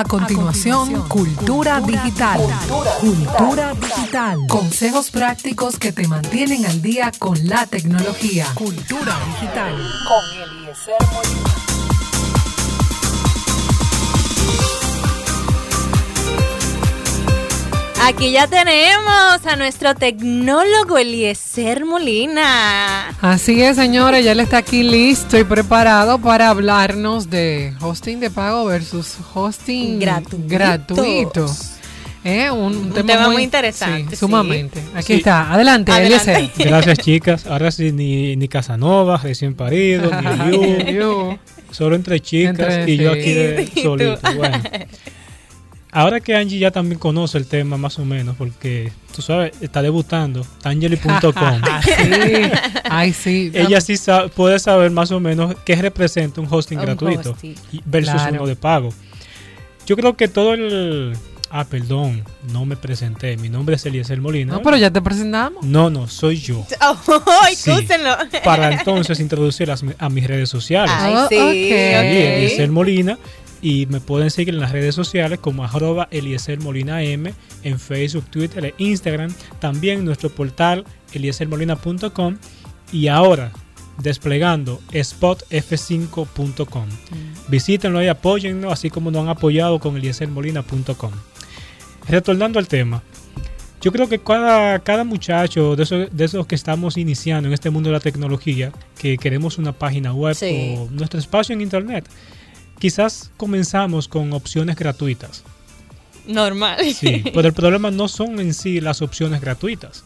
A continuación, Cultura Digital. Cultura Digital. Consejos prácticos que te mantienen al día con la tecnología. Cultura Digital. Con Eliezer Molina. Aquí ya tenemos a nuestro tecnólogo Eliezer Molina. Así es, señores, ya él está aquí listo y preparado para hablarnos de hosting de pago versus hosting gratuito. Eh, un, tema, muy, interesante. sumamente. Aquí está. Adelante, Eliezer. Gracias, chicas. Ahora sí, ni, ni Casanova, recién parido, ni yo. Solo entre chicas y yo aquí de, solito. Bueno. Ahora que Angie ya también conoce el tema más o menos, porque tú sabes, está debutando, tangeli.com. sí, ay sí. Ella sí puede saber más o menos qué representa un hosting gratuito versus uno de pago. Yo creo que todo el... Ah, perdón, no me presenté. Mi nombre es Eliezer Molina. No, pero ya te presentamos. No, no, soy yo. Oh, sí, para entonces introducir a mis redes sociales. Ay, sí. Eliezer Molina y me pueden seguir en las redes sociales como arroba Eliezer Molina M en Facebook, Twitter e Instagram. También en nuestro portal eliezermolina.com y ahora desplegando spotf5.com. Mm. Visítenlo y apóyenlo, así como nos han apoyado con eliezermolina.com. Retornando al tema, yo creo que cada, cada muchacho de esos, de esos que estamos iniciando en este mundo de la tecnología, que queremos una página web o nuestro espacio en internet, quizás comenzamos con opciones gratuitas. Normal. Sí, pero el problema no son en sí las opciones gratuitas.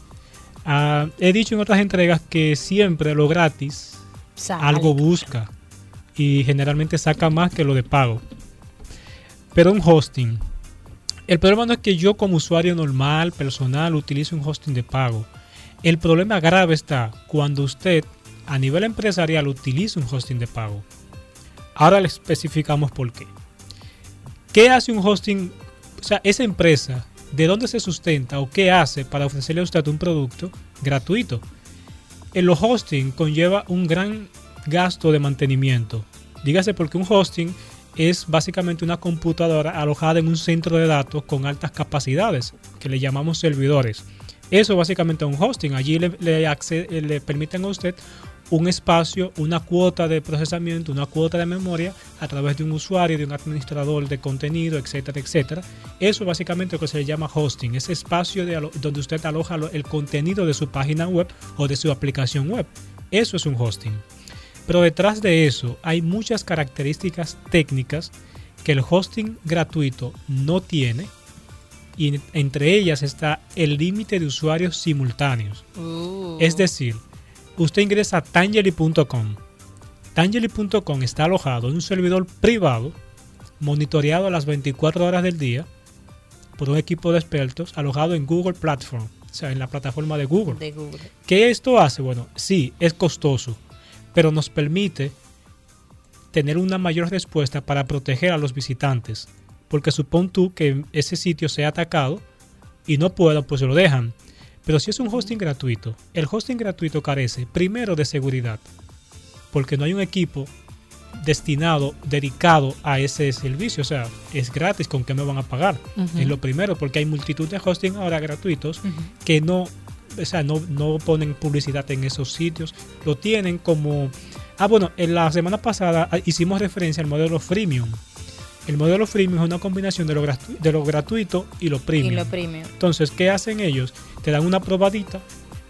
Ah, he dicho en otras entregas que siempre lo gratis algo busca y generalmente saca más que lo de pago. Pero un hosting. El problema no es que yo como usuario normal, personal, utilice un hosting de pago. El problema grave está cuando usted a nivel empresarial utiliza un hosting de pago. Ahora le especificamos por qué. ¿Qué hace un hosting? O sea, esa empresa, ¿de dónde se sustenta o qué hace para ofrecerle a usted un producto gratuito? El hosting conlleva un gran gasto de mantenimiento. Dígase porque un hosting es básicamente una computadora alojada en un centro de datos con altas capacidades, que le llamamos servidores. Eso básicamente es un hosting. Allí le, le, le permiten a usted un espacio, una cuota de procesamiento, una cuota de memoria a través de un usuario, de un administrador de contenido, etcétera, etcétera. Eso básicamente lo que se llama hosting, ese espacio de donde usted aloja el contenido de su página web o de su aplicación web. Eso es un hosting. Pero detrás de eso hay muchas características técnicas que el hosting gratuito no tiene y entre ellas está el límite de usuarios simultáneos. Uh. Es decir, usted ingresa a Tangeli.com. Tangeli.com está alojado en un servidor privado, monitoreado a las 24 horas del día por un equipo de expertos alojado en Google Platform, o sea, en la plataforma de Google. De Google. ¿Qué esto hace? Bueno, sí, es costoso, pero nos permite tener una mayor respuesta para proteger a los visitantes. Porque supón tú que ese sitio sea atacado y no puedan, pues se lo dejan. Pero si es un hosting gratuito, el hosting gratuito carece primero de seguridad, porque no hay un equipo destinado, dedicado a ese servicio. O sea, es gratis, ¿con qué me van a pagar? Es lo primero, porque hay multitud de hosting ahora gratuitos que no, o sea, no, no ponen publicidad en esos sitios. Lo tienen como... Ah, bueno, en la semana pasada ah, hicimos referencia al modelo freemium. El modelo freemium es una combinación de lo, de lo gratuito y lo premium. Y lo premium. Entonces, ¿qué hacen ellos? Te dan una probadita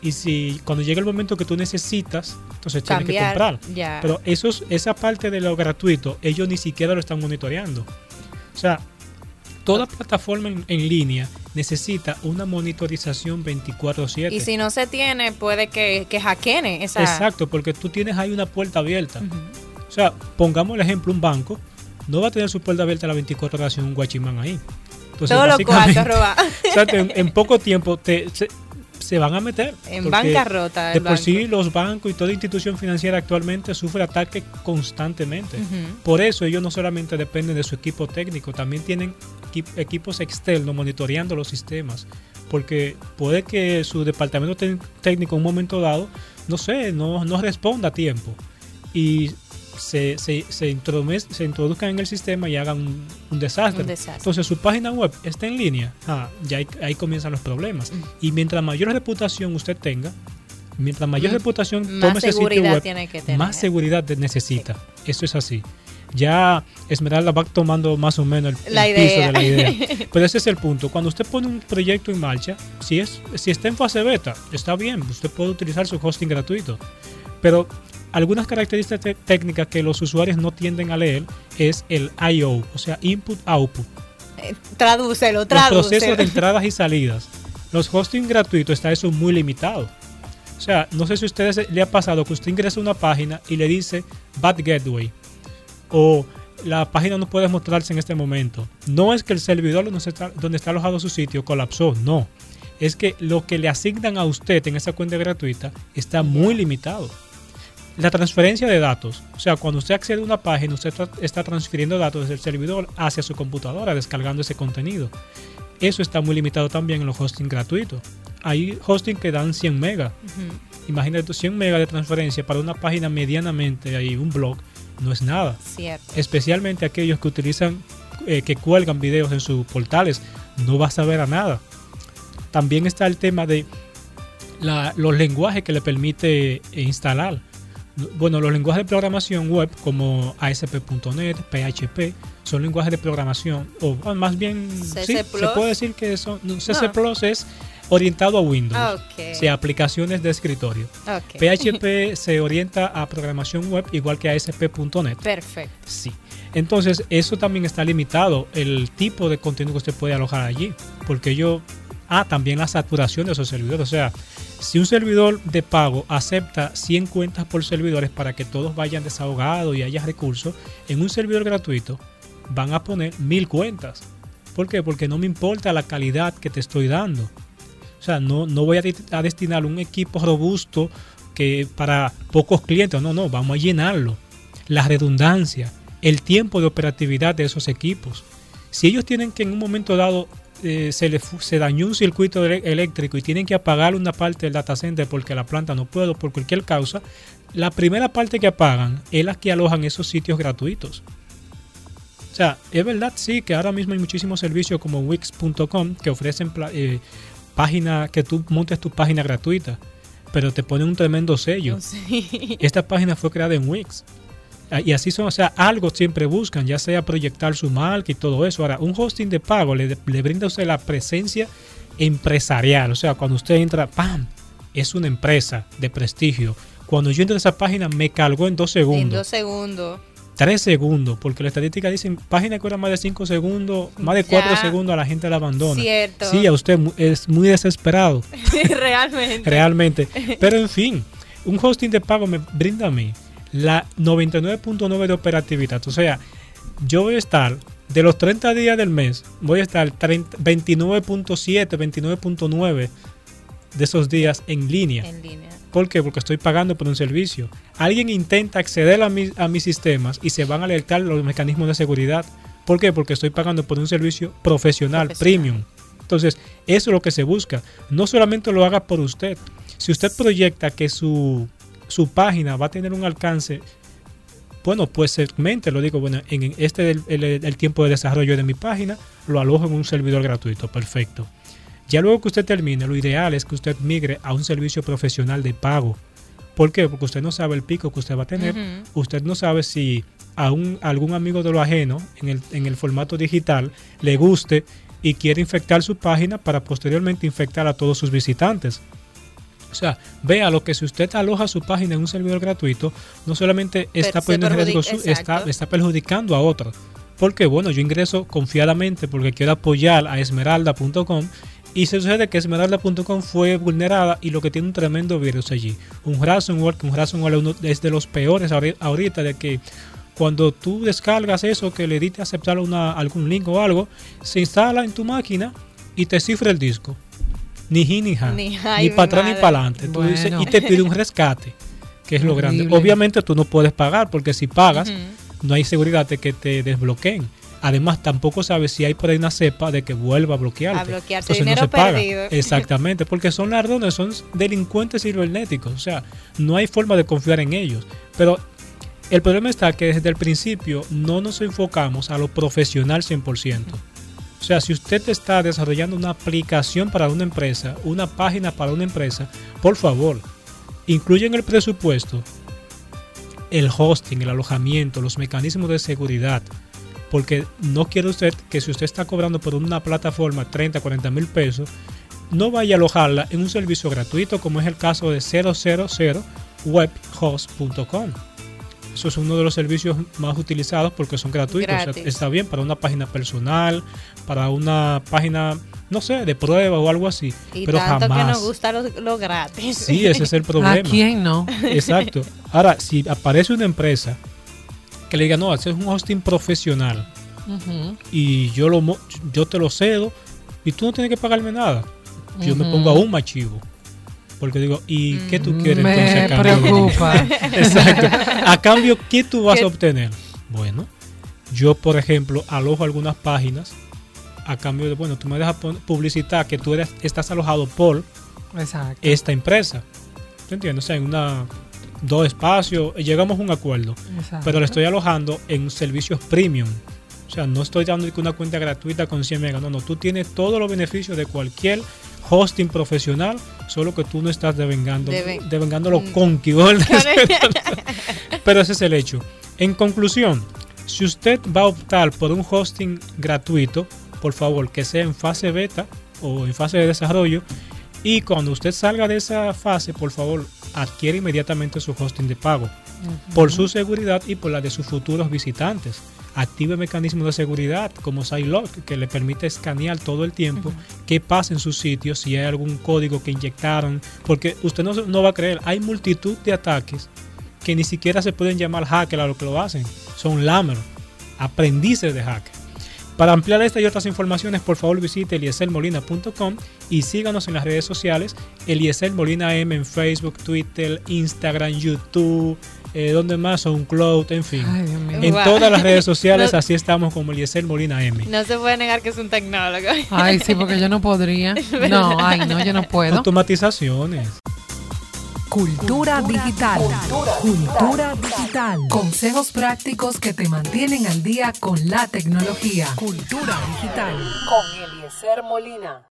y si cuando llega el momento que tú necesitas, entonces tienes que comprar. Pero esa parte de lo gratuito, ellos ni siquiera lo están monitoreando. O sea, toda plataforma en, línea necesita una monitorización 24/7. Y si no se tiene, puede que, que hackeen esa... Exacto, porque tú tienes ahí una puerta abierta. O sea, pongamos el ejemplo, un banco no va a tener su puerta abierta a las 24 horas sin un guachimán ahí. Entonces, Todo lo cuartos robados. en, poco tiempo te, se, van a meter. En bancarrota. De por sí los bancos y toda institución financiera actualmente sufre ataques constantemente. Por eso ellos no solamente dependen de su equipo técnico, también tienen equipos externos monitoreando los sistemas. Porque puede que su departamento técnico en un momento dado, no sé, no, no responda a tiempo. Y se, se, se, introduzcan en el sistema y hagan un, desastre. Entonces su página web está en línea, ah, ya ahí, comienzan los problemas. Mm. Y mientras mayor reputación usted tenga, mientras mayor mm. reputación tome ese sitio web, más seguridad necesita. Eso es así. Ya Esmeralda va tomando más o menos el, la piso de la idea. Pero ese es el punto. Cuando usted pone un proyecto en marcha, si, es, si está en fase beta, está bien, usted puede utilizar su hosting gratuito. Pero algunas características técnicas que los usuarios no tienden a leer es el I.O., o sea, input-output. Eh, tradúcelo, tradúcelo. Los procesos de entradas y salidas. Los hosting gratuitos está eso muy limitado. O sea, no sé si a ustedes le ha pasado que usted ingresa a una página y le dice Bad Gateway o la página no puede mostrarse en este momento. No es que el servidor donde está, donde está alojado su sitio colapsó, no. Es que lo que le asignan a usted en esa cuenta gratuita está muy limitado. La transferencia de datos, o sea, cuando usted accede a una página, usted está transfiriendo datos desde el servidor hacia su computadora, descargando ese contenido. Eso está muy limitado también en los hosting gratuitos. Hay hosting que dan 100 megas. Imagínate 100 megas de transferencia para una página medianamente, ahí un blog, no es nada. Especialmente aquellos que utilizan, eh, que cuelgan videos en sus portales, no vas a ver a nada. También está el tema de los lenguajes que le permite instalar. Bueno, los lenguajes de programación web como ASP.NET, PHP, son lenguajes de programación, o más bien, sí, se puede decir que son, CC Plus es orientado a Windows. O sea, aplicaciones de escritorio. PHP se orienta a programación web igual que ASP.NET. Perfecto. Sí. Entonces, eso también está limitado, el tipo de contenido que usted puede alojar allí. Porque yo. Ah, también la saturación de esos servidores. O sea, si un servidor de pago acepta 100 cuentas por servidores para que todos vayan desahogados y haya recursos, en un servidor gratuito van a poner mil cuentas. ¿Por qué? Porque no me importa la calidad que te estoy dando. O sea, no, no voy a, destinar un equipo robusto que para pocos clientes, no, no, vamos a llenarlo. La redundancia, el tiempo de operatividad de esos equipos. Si ellos tienen que en un momento dado eh, se, le, se dañó un circuito eléctrico y tienen que apagar una parte del data center porque la planta no puede por cualquier causa, la primera parte que apagan es la que alojan esos sitios gratuitos. O sea, es verdad, sí, que ahora mismo hay muchísimos servicios como Wix.com que ofrecen eh, página, que tú montes tu página gratuita, pero te pone un tremendo sello. Esta página fue creada en Wix. Ah, y así son, o sea, algo siempre buscan, ya sea proyectar su marca y todo eso. Ahora, un hosting de pago le, brinda a usted la presencia empresarial. O sea, cuando usted entra, ¡pam! Es una empresa de prestigio. Cuando yo entro a esa página, me cargó en dos segundos. En dos segundos. 3 segundos, porque la estadística dice página que dura más de 5 segundos, más de 4 segundos a la gente la abandona. Cierto. Sí, a usted es muy desesperado. Realmente. Realmente. Pero en fin, un hosting de pago me brinda a mí la 99.9 de operatividad. O sea, yo voy a estar de los 30 días del mes, voy a estar 29.7, 29.9 de esos días en línea. En línea. ¿Por qué? Porque estoy pagando por un servicio. Alguien intenta acceder a, a mis sistemas y se van a alertar los mecanismos de seguridad. ¿Por qué? Porque estoy pagando por un servicio profesional, premium. Entonces, eso es lo que se busca. No solamente lo haga por usted. Si usted proyecta que su, su página va a tener un alcance, bueno, pues segmente, lo digo, bueno, en este el, el tiempo de desarrollo de mi página, lo alojo en un servidor gratuito. Perfecto. Ya luego que usted termine, lo ideal es que usted migre a un servicio profesional de pago. ¿Por qué? Porque usted no sabe el pico que usted va a tener. Usted no sabe si a algún amigo de lo ajeno en el, en el formato digital le guste y quiere infectar su página para posteriormente infectar a todos sus visitantes. O sea, vea lo que si usted aloja su página en un servidor gratuito, no solamente está poniendo en riesgo su, está, está perjudicando a otros. Porque bueno, yo ingreso confiadamente porque quiero apoyar a esmeralda.com y se sucede que Esmeralda.com fue vulnerada y lo que tiene un tremendo virus allí. Un ransomware, que un ransomware es de los peores ahorita, de que cuando tú descargas eso, que le diste a aceptar una, algún link o algo, se instala en tu máquina y te cifra el disco. Ni hi ni ha. Ni, para atrás ni para adelante. y te pide un rescate, que es lo grande. Obviamente tú no puedes pagar, porque si pagas, no hay seguridad de que te desbloqueen. Además, tampoco sabes si hay por ahí una cepa de que vuelva a bloquearte. A bloquearse dinero no se paga. Exactamente, porque son ladrones, son delincuentes cibernéticos. O sea, no hay forma de confiar en ellos. Pero El problema está que desde el principio no nos enfocamos a lo profesional 100%. O sea, si usted está desarrollando una aplicación para una empresa, una página para una empresa, por favor, incluya en el presupuesto el hosting, el alojamiento, los mecanismos de seguridad. Porque no quiere usted que si usted está cobrando por una plataforma 30, 40 mil pesos, no vaya a alojarla en un servicio gratuito como es el caso de 000webhost.com. Eso es uno de los servicios más utilizados porque son gratuitos. está bien para una página personal, para una página, no sé, de prueba o algo así. Y pero tanto jamás. que nos gusta lo, gratis. Sí, ese es el problema. ¿A quién no? Exacto. Ahora, si aparece una empresa que le diga, no, ese es un hosting profesional y yo, lo, yo te lo cedo y tú no tienes que pagarme nada. Yo me pongo aún más chivo. Porque digo, ¿y qué tú quieres me entonces a cambio? preocupa. Exacto. A cambio, ¿qué tú vas a obtener? Bueno, yo, por ejemplo, alojo algunas páginas a cambio de, bueno, tú me dejas publicitar que tú eres, estás alojado por esta empresa. ¿Te entiendes? O sea, en una, dos espacios, llegamos a un acuerdo. Pero le estoy alojando en servicios premium. O sea, no estoy dando una cuenta gratuita con 100 megas. No, no, tú tienes todos los beneficios de cualquier hosting profesional, solo que tú no estás devengando, devengando lo mm. Pero ese es el hecho. En conclusión, si usted va a optar por un hosting gratuito, por favor, que sea en fase beta o en fase de desarrollo. Y cuando usted salga de esa fase, por favor, adquiere inmediatamente su hosting de pago. Por su seguridad y por la de sus futuros visitantes active mecanismos de seguridad como SideLock que le permite escanear todo el tiempo qué pasa en su sitio, si hay algún código que inyectaron, porque usted no, no va a creer, hay multitud de ataques que ni siquiera se pueden llamar hacker a lo que lo hacen, son lamer, aprendices de hacker. Para ampliar esta y otras informaciones, por favor visite elieselmolina.com y síganos en las redes sociales, Eliezer Molina M en Facebook, Twitter, Instagram, YouTube, eh, donde más, SoundCloud, en fin. en todas las redes sociales así estamos como Eliezer Molina M. No se puede negar que es un tecnólogo. Ay, sí, porque yo no podría. No, ay, no, yo no puedo. Automatizaciones. Cultura digital. Cultura digital. Consejos prácticos que te mantienen al día con la tecnología. Cultura digital. Con Eliezer Molina.